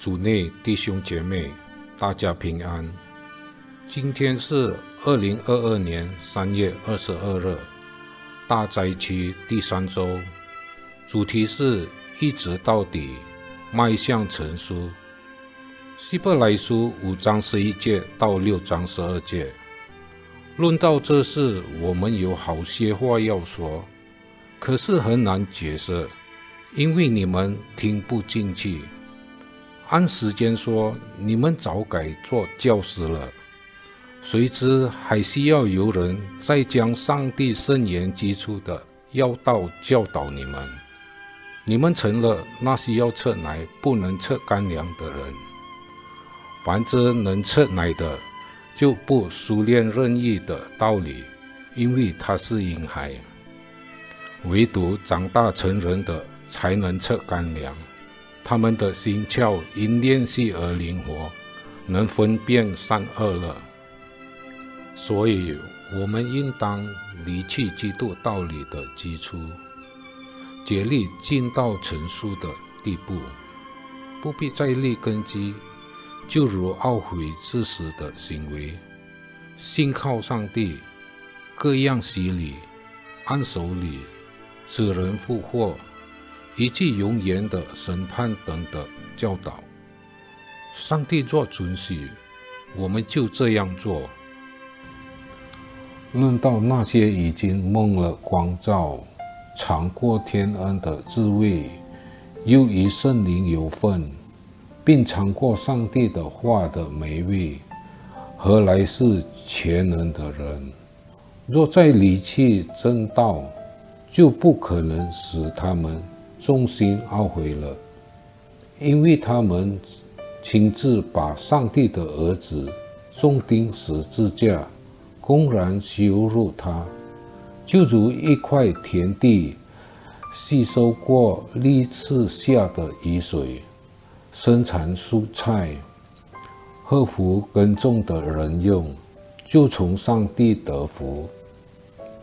主内弟兄姐妹，大家平安。今天是二零二二年三月二十二日，大灾区第三周，主题是一直到底，迈向成熟。希伯来书五章十一节到六章十二节，论到这事，我们有好些话要说，可是很难解释，因为你们听不进去。按时间说，你们早该做教师了。谁知还需要有人再将上帝圣言基础的要道教导你们。你们成了那些要测奶不能测干粮的人。凡之能测奶的，就不熟练任意的道理，因为他是婴孩。唯独长大成人的，才能测干粮。他们的心窍因练习而灵活，能分辨善恶了。所以，我们应当离弃基督道理的基础，竭力进到成熟的地步，不必再立根基，就如懊悔自死的行为，信靠上帝，各样洗礼、按手礼、使人复活。一句永远的审判等的教导，上帝若准许，我们就这样做。论到那些已经蒙了光照、尝过天恩的滋味，又与圣灵有份，并尝过上帝的话的美味，何来是全能的人？若再离弃正道，就不可能使他们。重心懊悔了，因为他们亲自把上帝的儿子重钉十字架，公然羞辱他，就如一块田地吸收过历次下的雨水，生产蔬菜，合乎耕种的人用，就从上帝得福。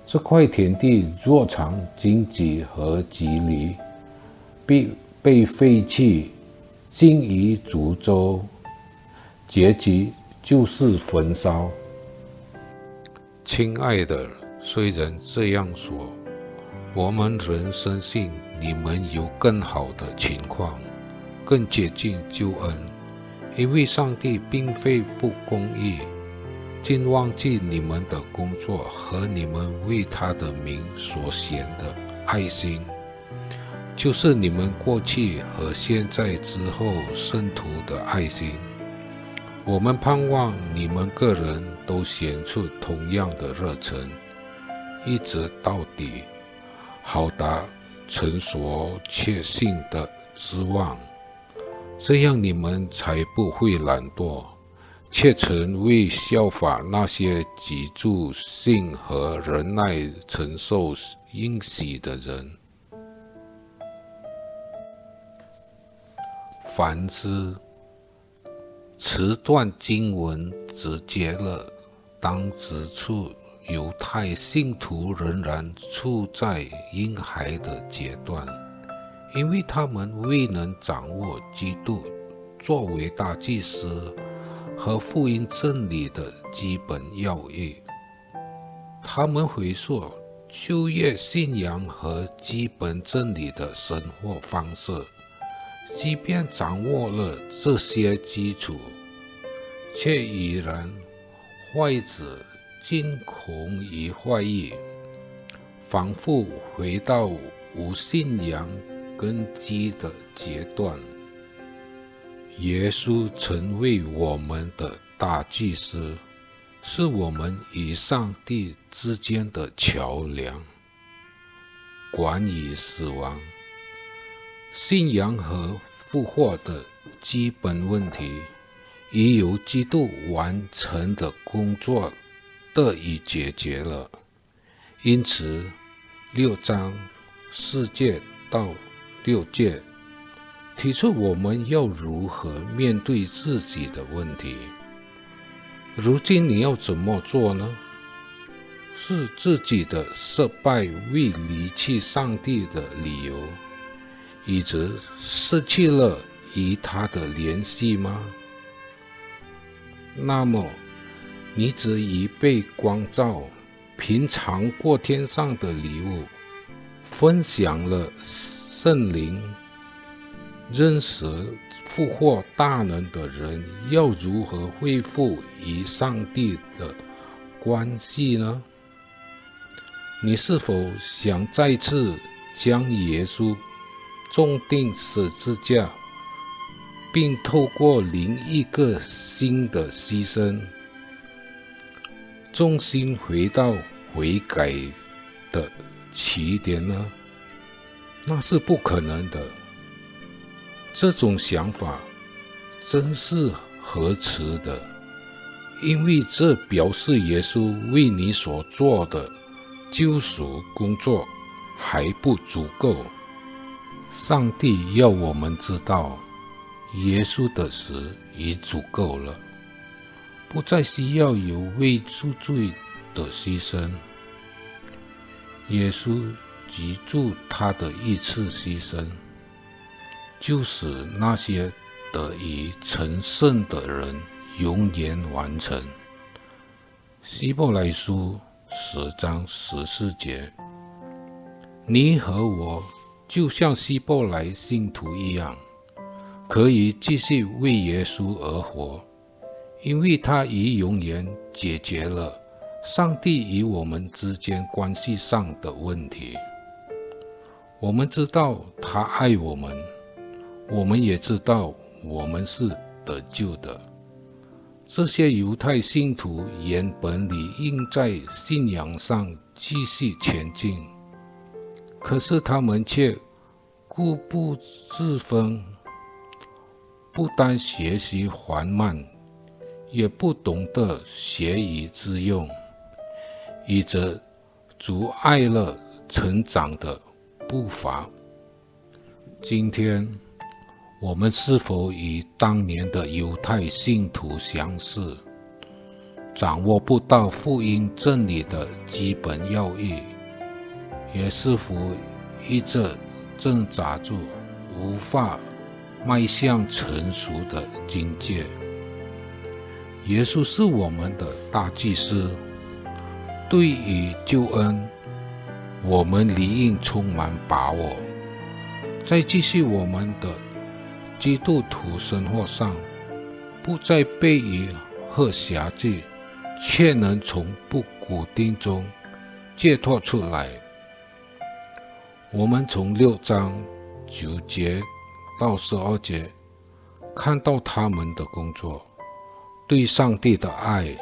这块田地若藏荆棘和棘藜，必被废弃，进于竹州，结局就是焚烧。亲爱的，虽然这样说，我们仍深信你们有更好的情况，更接近救恩，因为上帝并非不公义，竟忘记你们的工作和你们为他的名所显的爱心。就是你们过去和现在之后圣徒的爱心，我们盼望你们个人都显出同样的热忱，一直到底，好达成所确信的之望。这样你们才不会懒惰，却成为效法那些极助性和忍耐承受应喜的人。反之此段经文直接了，当指出犹太信徒仍然处在婴孩的阶段，因为他们未能掌握基督作为大祭司和福音真理的基本要义。他们回溯旧约信仰和基本真理的生活方式。即便掌握了这些基础，却依然坏子惊恐与怀疑，反复回到无信仰根基的阶段。耶稣成为我们的大祭司，是我们与上帝之间的桥梁。关于死亡。信仰和复活的基本问题，已由基督完成的工作得以解决了。因此，六章四节到六节提出我们要如何面对自己的问题。如今你要怎么做呢？是自己的失败为离弃上帝的理由。一直失去了与他的联系吗？那么，你只以被光照、平常过天上的礼物，分享了圣灵，认识复活大能的人要如何恢复与上帝的关系呢？你是否想再次将耶稣重定十字架？并透过另一个新的牺牲，重新回到悔改的起点呢？那是不可能的。这种想法真是可耻的，因为这表示耶稣为你所做的救赎工作还不足够。上帝要我们知道。耶稣的死已足够了，不再需要有为赎罪的牺牲。耶稣记住他的一次牺牲，就使那些得以成圣的人永远完成。希伯来书十章十四节，你和我就像希伯来信徒一样。可以继续为耶稣而活，因为他已永远解决了上帝与我们之间关系上的问题。我们知道他爱我们，我们也知道我们是得救的。这些犹太信徒原本理应在信仰上继续前进，可是他们却固步自封。不但学习缓慢，也不懂得学以致用，以致阻碍了成长的步伐。今天，我们是否与当年的犹太信徒相似，掌握不到福音真理的基本要义，也似乎一直挣扎住，无法？迈向成熟的境界。耶稣是我们的大祭司，对于救恩，我们理应充满把握。在继续我们的基督徒生活上，不再被疑和辖制，却能从不固定中解脱出来。我们从六章九节。到十二节，看到他们的工作，对上帝的爱，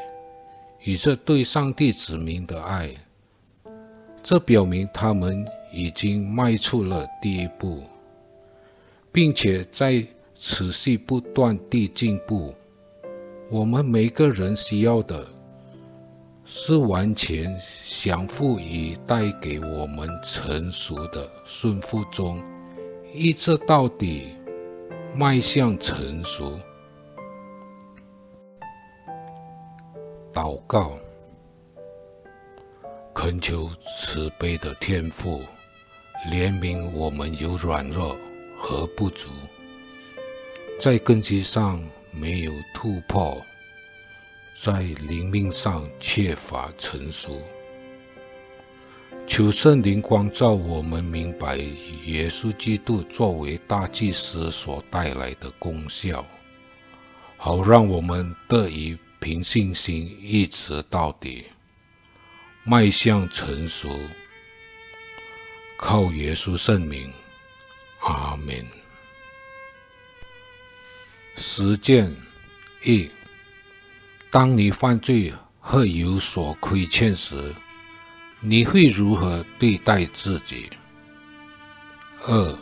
与这对上帝子民的爱，这表明他们已经迈出了第一步，并且在持续不断地进步。我们每个人需要的，是完全降服于带给我们成熟的顺服中。一直到底，迈向成熟。祷告，恳求慈悲的天父怜悯我们有软弱和不足，在根基上没有突破，在灵命上缺乏成熟。求圣灵光照我们，明白耶稣基督作为大祭司所带来的功效，好让我们得以凭信心一直到底，迈向成熟。靠耶稣圣名，阿门。实践一：当你犯罪或有所亏欠时。你会如何对待自己？二，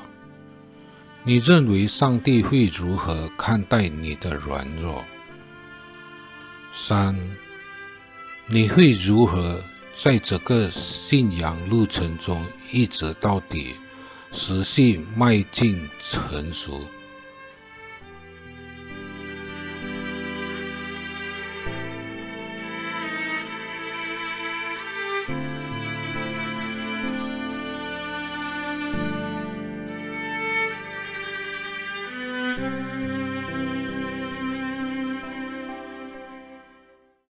你认为上帝会如何看待你的软弱？三，你会如何在这个信仰路程中一直到底，持续迈进成熟？